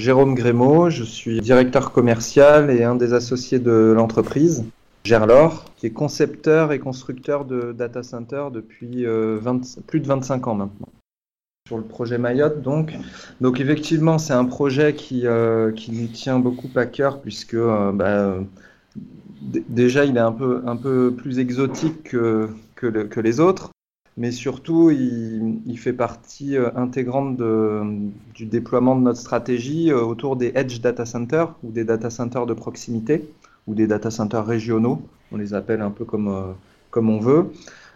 Jérôme Grémaud, je suis directeur commercial et un des associés de l'entreprise, Gerlor, qui est concepteur et constructeur de data center depuis euh, plus de 25 ans maintenant. Sur le projet Mayotte, donc. Donc, effectivement, c'est un projet qui, euh, qui nous tient beaucoup à cœur, puisque euh, bah, déjà, il est un peu, un peu plus exotique que, que les autres mais surtout, il, fait partie euh, intégrante du déploiement de notre stratégie euh, autour des edge data centers ou des data centers de proximité ou des data centers régionaux. On les appelle un peu comme, euh, comme on veut.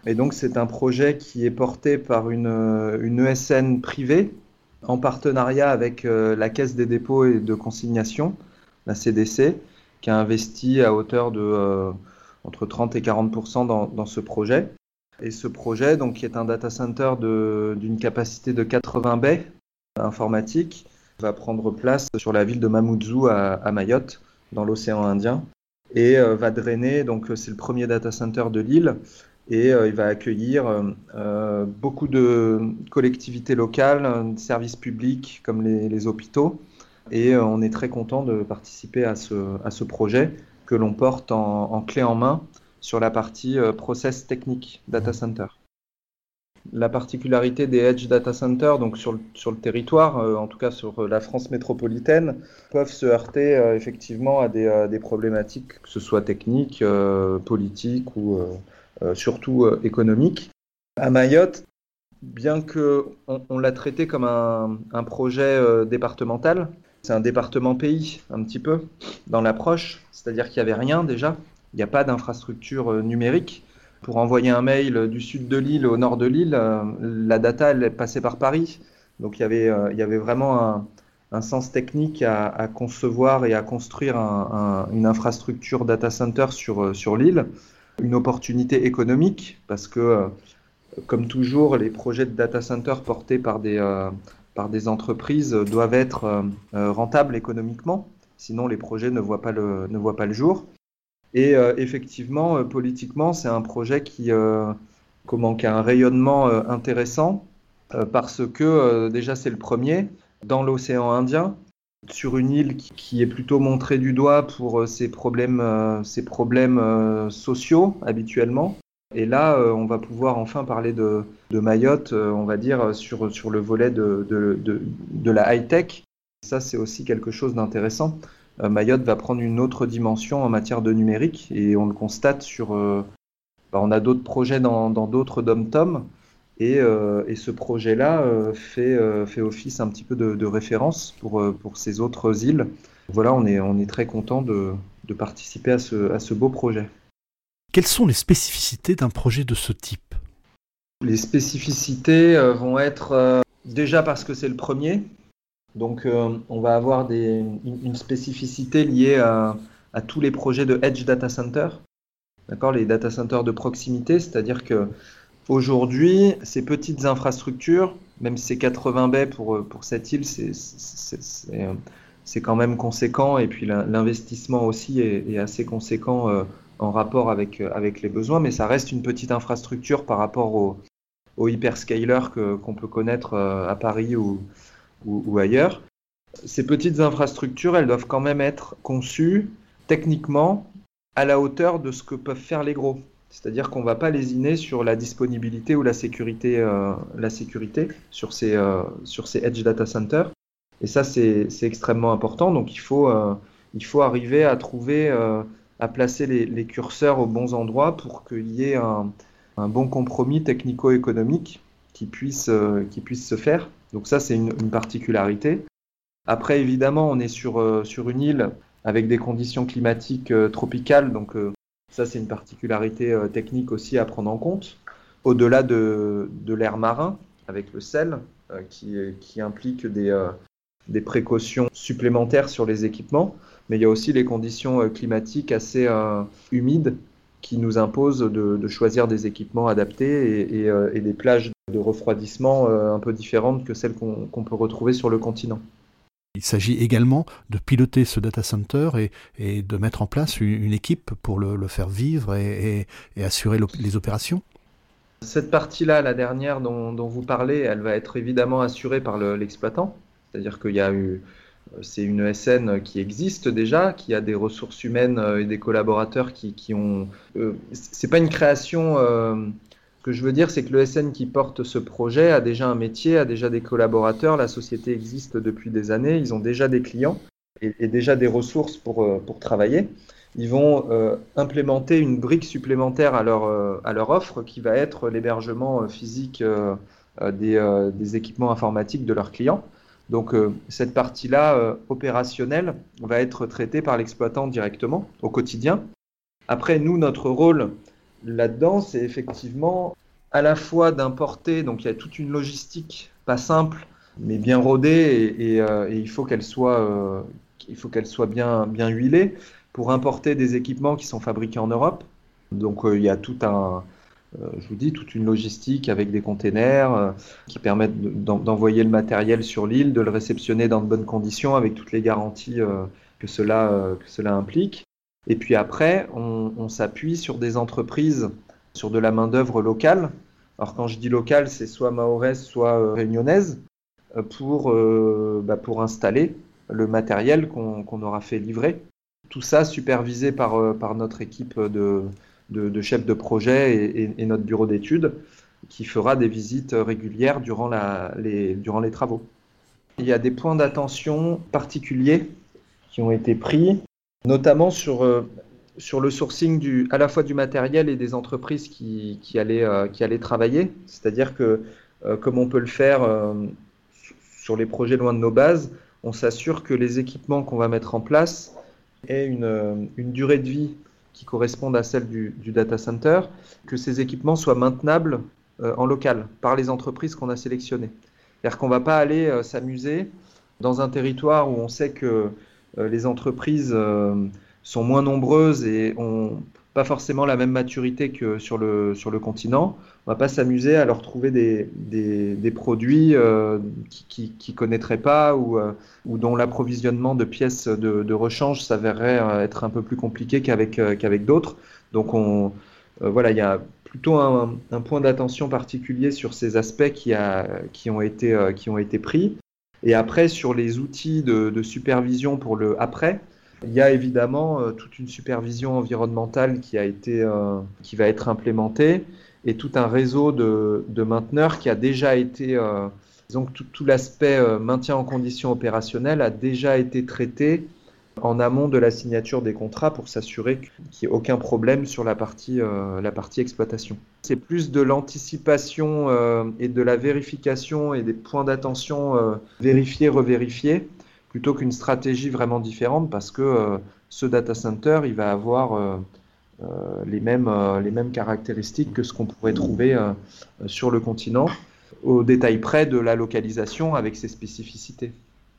Et donc, c'est un projet qui est porté par une, une ESN privée en partenariat avec la Caisse des dépôts et de consignation, la CDC, qui a investi à hauteur de entre 30 et 40 dans, dans ce projet. Et ce projet, donc, qui est un data center d'une capacité de 80 baies informatiques, va prendre place sur la ville de Mamoudzou à, Mayotte, dans l'océan Indien, et euh, va drainer, donc c'est le premier data center de l'île, et euh, il va accueillir euh, beaucoup de collectivités locales, services publics comme les, hôpitaux, et on est très content de participer à ce projet que l'on porte en clé en main sur la partie euh, process technique data center. La particularité des Edge Data Center, donc sur le, sur le territoire, euh, en tout cas sur euh, la France métropolitaine, peuvent se heurter effectivement à des, des, problématiques, que ce soit techniques, politiques ou surtout économiques. À Mayotte, bien que on, l'a traité comme un, un projet départemental, c'est un département pays un petit peu dans l'approche, c'est-à-dire qu'il n'y avait rien déjà il n'y a pas d'infrastructure euh, numérique. Pour envoyer un mail du sud de l'île au nord de l'île, euh, la data, elle passait par Paris. Donc il y avait, euh, il y avait vraiment un, sens technique à, concevoir et à construire une infrastructure data center sur, sur l'île. Une opportunité économique, parce que, comme toujours, les projets de data center portés par des, par des entreprises doivent être rentables économiquement, sinon les projets ne voient pas le, ne voient pas le jour. Et euh, effectivement, euh, politiquement, c'est un projet qui, euh, comment, a un rayonnement intéressant parce que déjà c'est le premier dans l'océan Indien, sur une île qui, est plutôt montrée du doigt pour ses problèmes, ses problèmes sociaux habituellement. Et là, on va pouvoir enfin parler de, de Mayotte, on va dire, sur, sur le volet de, de, de la high-tech. Ça, c'est aussi quelque chose d'intéressant. Euh, Mayotte va prendre une autre dimension en matière de numérique et on le constate sur. Euh, bah, on a d'autres projets dans d'autres dom-tom et, euh, et, ce projet-là fait, fait office un petit peu de, référence pour, pour ces autres îles. Voilà, on est, on est très content de, de participer à ce, à ce beau projet. Quelles sont les spécificités d'un projet de ce type? Les spécificités vont être déjà parce que c'est le premier, donc, euh, on va avoir une, spécificité liée à, tous les projets de Edge Data Center, d'accord, les data centers de proximité, c'est-à-dire que aujourd'hui, ces petites infrastructures, même si c'est 80 baies pour, pour cette île, c'est quand même conséquent, et puis l'investissement aussi est, assez conséquent euh, en rapport avec, avec les besoins, mais ça reste une petite infrastructure par rapport aux au hyperscalers qu'on peut connaître euh, à Paris ou ou, ailleurs. Ces petites infrastructures, elles doivent quand même être conçues techniquement à la hauteur de ce que peuvent faire les gros. C'est-à-dire qu'on ne va pas lésiner sur la disponibilité ou la sécurité, euh, la sécurité sur, ces, euh, sur ces edge data centers. Et ça, c'est extrêmement important. Donc, il faut, euh, il faut arriver à trouver, à placer les, les, curseurs aux bons endroits pour qu'il y ait un, un bon compromis technico-économique qui puisse, qui puisse se faire. Donc ça, c'est une, particularité. Après, évidemment, on est sur, euh, sur une île avec des conditions climatiques euh, tropicales, donc euh, ça, c'est une particularité technique aussi à prendre en compte. Au-delà de, de l'air marin, avec le sel, qui, qui, implique des, des précautions supplémentaires sur les équipements, mais il y a aussi les conditions climatiques assez humides qui nous imposent de, choisir des équipements adaptés et, et des plages de refroidissement euh, un peu différentes que celles qu'on peut retrouver sur le continent. Il s'agit également de piloter ce data center et, de mettre en place une, équipe pour le, faire vivre et, assurer les opérations Cette partie-là, la dernière dont, vous parlez, elle va être évidemment assurée par l'exploitant. C'est-à-dire qu'il y a eu c'est une SN qui existe déjà, qui a des ressources humaines et des collaborateurs qui, ont. c'est pas une création. Ce que je veux dire, c'est que le SN qui porte ce projet a déjà un métier, a déjà des collaborateurs. La société existe depuis des années. Ils ont déjà des clients et, déjà des ressources pour, travailler ils vont euh, implémenter une brique supplémentaire à leur, euh, offre qui va être l'hébergement euh, physique des, équipements informatiques de leurs clients. Donc cette partie-là opérationnelle va être traitée par l'exploitant directement au quotidien. Après, nous, notre rôle là-dedans, c'est effectivement à la fois d'importer, donc il y a toute une logistique pas simple, mais bien rodée, et, et, il faut qu'elle soit, il faut qu'elle soit bien, bien huilée pour importer des équipements qui sont fabriqués en Europe. Donc euh, il y a tout un, euh, je vous dis, toute une logistique avec des containers euh, qui permettent d'envoyer le matériel sur l'île, de le réceptionner dans de bonnes conditions avec toutes les garanties que, cela, que cela implique. Et puis après, on, s'appuie sur des entreprises, sur de la main-d'œuvre locale. Alors quand je dis locale, c'est soit mahoraise, soit réunionnaise, pour, bah, pour installer le matériel qu'on aura fait livrer. Tout ça supervisé par, euh, par notre équipe de, de, chefs de projet et, notre bureau d'études qui fera des visites régulières durant, la, les, durant les travaux. Il y a des points d'attention particuliers qui ont été pris, notamment sur, euh, sur le sourcing du, à la fois du matériel et des entreprises qui, qui, allaient, euh, qui allaient travailler. C'est-à-dire que, comme on peut le faire sur les projets loin de nos bases, on s'assure que les équipements qu'on va mettre en place et euh, une, durée de vie qui corresponde à celle du, data center, que ces équipements soient maintenables euh, en local par les entreprises qu'on a sélectionnées. C'est-à-dire qu'on ne va pas aller euh, s'amuser dans un territoire où on sait que les entreprises sont moins nombreuses et ont pas forcément la même maturité que sur le, sur le continent. On va pas s'amuser à leur trouver des, des, produits euh, qui ne connaîtraient pas ou, euh, ou dont l'approvisionnement de pièces de, de rechange s'avérerait euh, être un peu plus compliqué qu'avec qu'avec d'autres. Donc on, voilà, il y a plutôt un, un point d'attention particulier sur ces aspects qui, a, qui, ont été, qui ont été pris. Et après, sur les outils de, de supervision pour le après, il y a évidemment euh, toute une supervision environnementale qui, a été, euh, qui va être implémentée et tout un réseau de, de mainteneurs qui a déjà été, euh, donc tout, l'aspect maintien en condition opérationnelle a déjà été traité en amont de la signature des contrats pour s'assurer qu'il n'y ait aucun problème sur la partie, la partie exploitation. C'est plus de l'anticipation et de la vérification et des points d'attention vérifiés, revérifiés plutôt qu'une stratégie vraiment différente parce que euh, ce data center, il va avoir euh, euh, les, mêmes, les mêmes caractéristiques que ce qu'on pourrait trouver sur le continent, au détail près de la localisation avec ses spécificités.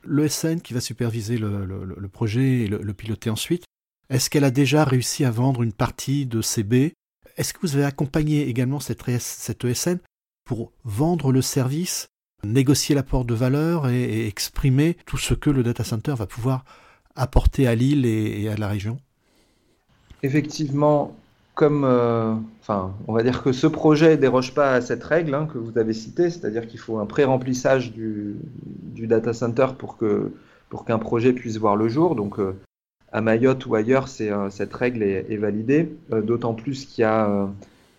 L'ESN qui va superviser le, projet et le, piloter ensuite, est-ce qu'elle a déjà réussi à vendre une partie de CB Est-ce que vous avez accompagné également cette, cette ESN pour vendre le service négocier l'apport de valeur et, exprimer tout ce que le data center va pouvoir apporter à l'île et, à la région Effectivement, comme, euh, enfin, on va dire que ce projet ne déroge pas à cette règle hein, que vous avez citée, c'est-à-dire qu'il faut un pré-remplissage du, data center pour qu'un projet puisse voir le jour. Donc, euh, à Mayotte ou ailleurs, euh, cette règle est, validée, d'autant plus qu'il y a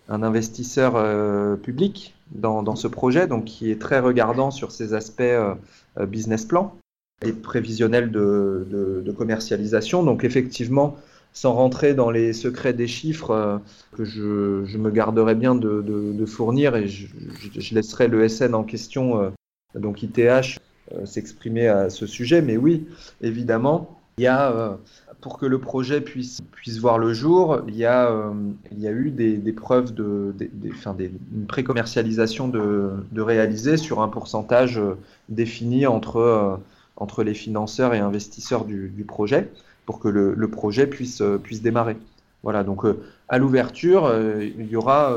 un investisseur public dans, ce projet, donc qui est très regardant sur ces aspects euh, euh, business plan et prévisionnel de, commercialisation. Donc effectivement, sans rentrer dans les secrets des chiffres euh, que je, me garderai bien de, fournir et je, laisserai le SN en question, donc ITH, s'exprimer à ce sujet. Mais oui, évidemment, il y a pour que le projet puisse, puisse voir le jour, il y a, euh, il y a eu des, des preuves de, des, des, des, une pré-commercialisation de, de, réaliser sur un pourcentage euh, défini entre, euh, entre les financeurs et investisseurs du, du projet pour que le, le, projet puisse, puisse démarrer. Voilà, donc à l'ouverture, il, y aura,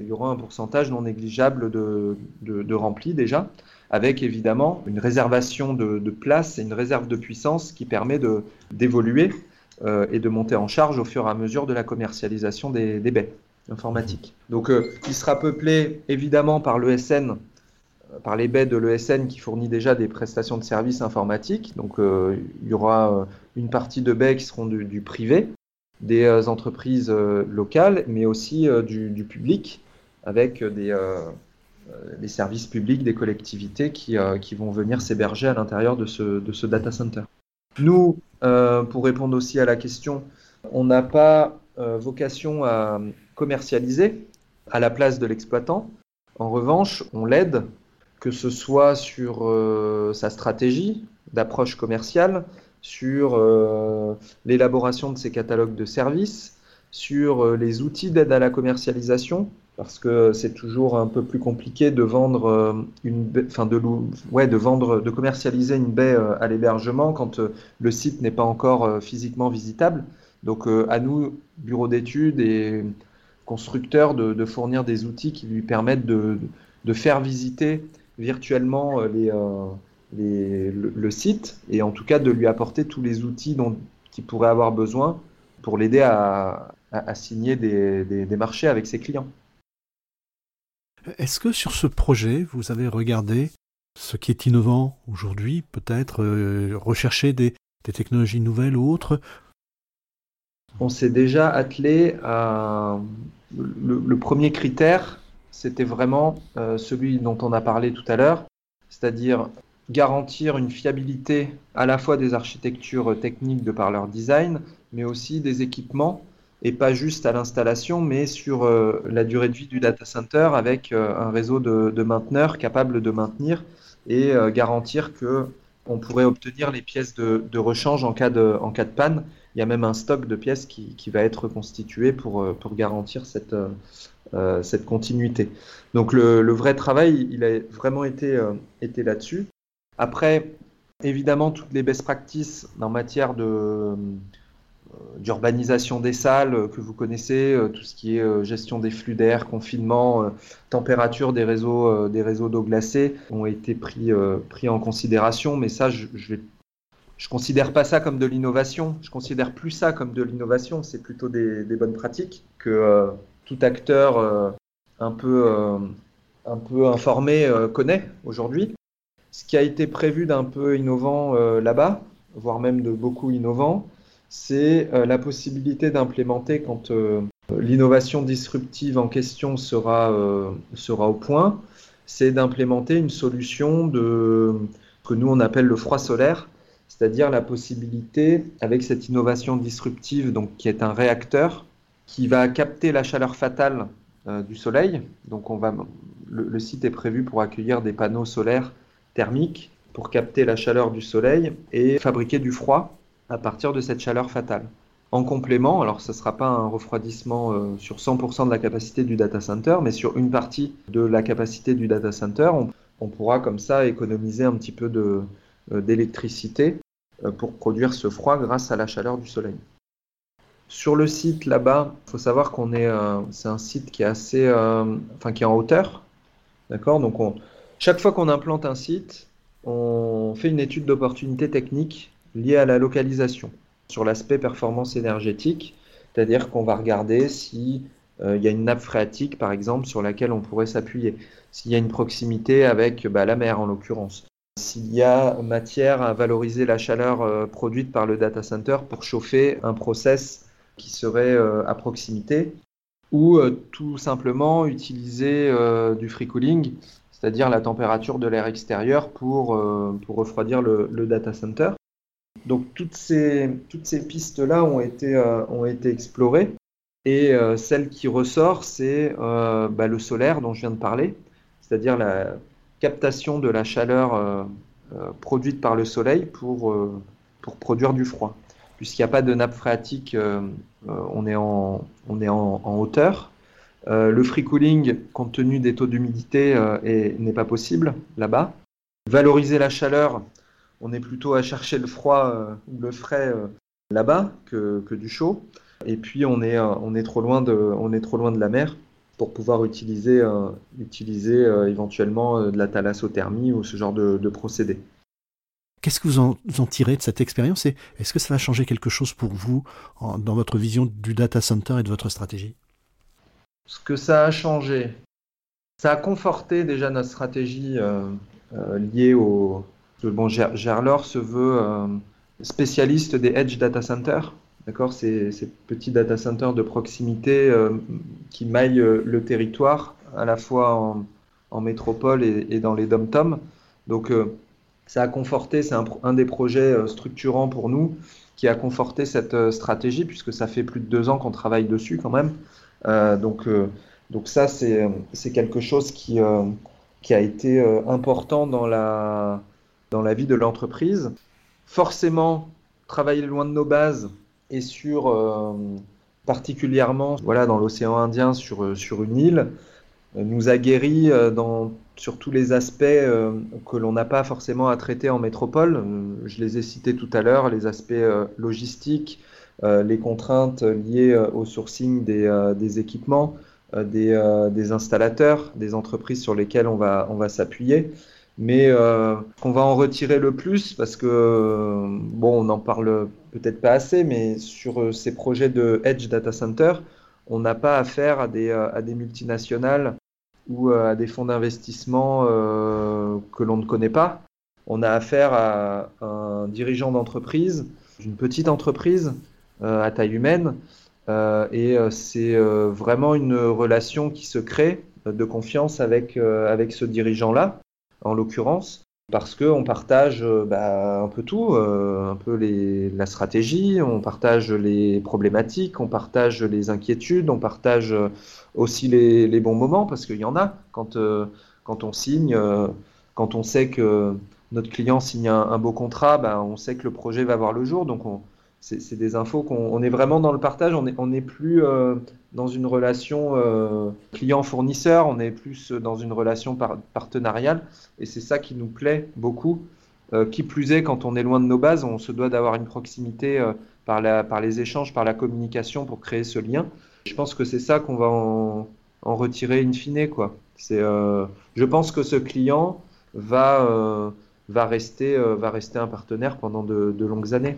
il y aura un pourcentage non négligeable de, de, de rempli déjà avec évidemment une réservation de, de, place et une réserve de puissance qui permet d'évoluer euh, et de monter en charge au fur et à mesure de la commercialisation des, des baies informatiques. Donc, euh, il sera peuplé évidemment par l'ESN par les baies de l'ESN qui fournit déjà des prestations de services informatiques. Donc il y aura une partie de baies qui seront du, privé, des entreprises locales, mais aussi du, public, avec des, services publics des collectivités qui, vont venir s'héberger à l'intérieur de ce, data center. Nous, pour répondre aussi à la question, on n'a pas vocation à commercialiser à la place de l'exploitant. En revanche, on l'aide, que ce soit sur euh, sa stratégie d'approche commerciale, sur euh, l'élaboration de ses catalogues de services, sur euh, les outils d'aide à la commercialisation, parce que c'est toujours un peu plus compliqué de vendre une enfin de, ouais, de vendre, de commercialiser une baie à l'hébergement quand le site n'est pas encore physiquement visitable. Donc à nous, bureau d'études et constructeur de, fournir des outils qui lui permettent de, faire visiter virtuellement euh, le, site et en tout cas de lui apporter tous les outils dont il pourrait avoir besoin pour l'aider à, signer des, marchés avec ses clients. Est-ce que sur ce projet, vous avez regardé ce qui est innovant aujourd'hui, peut-être euh, rechercher des, technologies nouvelles ou autres? On s'est déjà attelé à le, premier critère, c'était vraiment euh, celui dont on a parlé tout à l'heure, c'est-à-dire garantir une fiabilité à la fois des architectures techniques de par leur design, mais aussi des équipements, et pas juste à l'installation, mais sur euh, la durée de vie du data center avec euh, un réseau de, mainteneurs capable de maintenir et garantir que on pourrait obtenir les pièces de, rechange en cas de, en cas de panne il y a même un stock de pièces qui, va être constitué pour, euh, pour garantir cette, euh, euh, cette continuité. Donc le, vrai travail, il a vraiment été, été là-dessus. Après, évidemment, toutes les best practices en matière de d'urbanisation des salles que vous connaissez, tout ce qui est gestion des flux d'air, confinement, température des réseaux des réseaux d'eau glacée ont été pris pris en considération. Mais ça, je, je considère pas ça comme de l'innovation. Je considère plus ça comme de l'innovation. C'est plutôt des, bonnes pratiques que euh, tout acteur euh, un peu euh, un peu informé connaît aujourd'hui. Ce qui a été prévu d'un peu innovant là-bas, voire même de beaucoup innovant, c'est la possibilité d'implémenter quand l'innovation disruptive en question sera sera au point, c'est d'implémenter une solution de que nous on appelle le froid solaire c'est-à-dire la possibilité, avec cette innovation disruptive, donc qui est un réacteur, qui va capter la chaleur fatale euh, du soleil. Donc on va, le, site est prévu pour accueillir des panneaux solaires thermiques pour capter la chaleur du soleil et fabriquer du froid à partir de cette chaleur fatale. En complément, alors ce ne sera pas un refroidissement euh, sur 100% de la capacité du data center, mais sur une partie de la capacité du data center, on, pourra comme ça économiser un petit peu euh, d'électricité euh, pour produire ce froid grâce à la chaleur du soleil. Sur le site là-bas, il faut savoir qu'on est, c'est un site qui est assez, enfin qui est en hauteur, d'accord? Donc chaque fois qu'on implante un site, on fait une étude d'opportunité technique liée à la localisation sur l'aspect performance énergétique, c'est-à-dire qu'on va regarder si il y a une nappe phréatique, par exemple, sur laquelle on pourrait s'appuyer, s'il y a une proximité avec bah, la mer en l'occurrence, s'il y a matière à valoriser la chaleur euh, produite par le data center pour chauffer un process qui serait euh, à proximité, ou euh, tout simplement utiliser du free cooling, c'est-à-dire la température de l'air extérieur pour, pour refroidir le, data center. Donc toutes ces, toutes ces pistes-là ont, été ont été explorées. Et celle qui ressort, c'est bah, le solaire dont je viens de parler, c'est-à-dire la, captation de la chaleur euh, euh, produite par le soleil pour, euh, pour produire du froid. Puisqu'il n'y a pas de nappe phréatique, on est en, on est en, hauteur. Le free cooling, compte tenu des taux d'humidité, n'est pas possible là-bas. Valoriser la chaleur, on est plutôt à chercher le froid ou le frais là-bas que, du chaud. Et puis on est, trop, loin de, on est trop loin de la mer pour pouvoir utiliser, euh, utiliser euh, éventuellement euh, de la thalassothermie ou ce genre de, procédé. Qu'est-ce que vous en, tirez de cette expérience est-ce que ça va changer quelque chose pour vous dans votre vision du data center et de votre stratégie? Ce que ça a changé, ça a conforté déjà notre stratégie liée au. Bon, Gerlor se veut spécialiste des edge data centers. D'accord, ces, petits data centers de proximité qui maillent le territoire à la fois en, métropole et, dans les dom-toms. Donc euh, ça a conforté, c'est un, des projets euh, structurants pour nous qui a conforté cette euh, stratégie puisque ça fait plus de deux ans qu'on travaille dessus quand même. Donc, donc ça, c'est quelque chose qui, qui a été important dans la, dans la vie de l'entreprise. Forcément, travailler loin de nos bases et sur particulièrement voilà, dans l'océan Indien sur, sur une île, nous aguerrit euh, dans, sur tous les aspects euh, que l'on n'a pas forcément à traiter en métropole. Euh, je les ai cités tout à l'heure, les aspects logistiques, les contraintes liées au sourcing des, des équipements, des, installateurs, des entreprises sur lesquelles on va, s'appuyer. Mais qu'on va en retirer le plus parce que, bon, on n'en parle peut-être pas assez, mais sur ces projets de Edge Data Center, on n'a pas affaire à des, multinationales ou euh, à des fonds d'investissement euh, que l'on ne connaît pas. On a affaire à un dirigeant d'entreprise, d'une petite entreprise euh, à taille humaine, et c'est vraiment une relation qui se crée de confiance avec, avec ce dirigeant-là, en l'occurrence, parce qu'on partage bah, un peu tout, un peu les, la stratégie, on partage les problématiques, on partage les inquiétudes, on partage aussi les, bons moments, parce qu'il y en a. Quand, euh, quand on signe, euh, quand on sait que notre client signe un, beau contrat, ben, on sait que le projet va voir le jour. Donc, c'est des infos qu'on est vraiment dans le partage. On n'est est plus euh, dans une relation client-fournisseur, on est plus dans une relation partenariale. Et c'est ça qui nous plaît beaucoup. qui plus est, quand on est loin de nos bases, on se doit d'avoir une proximité par, par les échanges, par la communication pour créer ce lien. Je pense que c'est ça qu'on va en, retirer in fine. Quoi. Euh, je pense que ce client euh, euh, va rester un partenaire pendant de, longues années.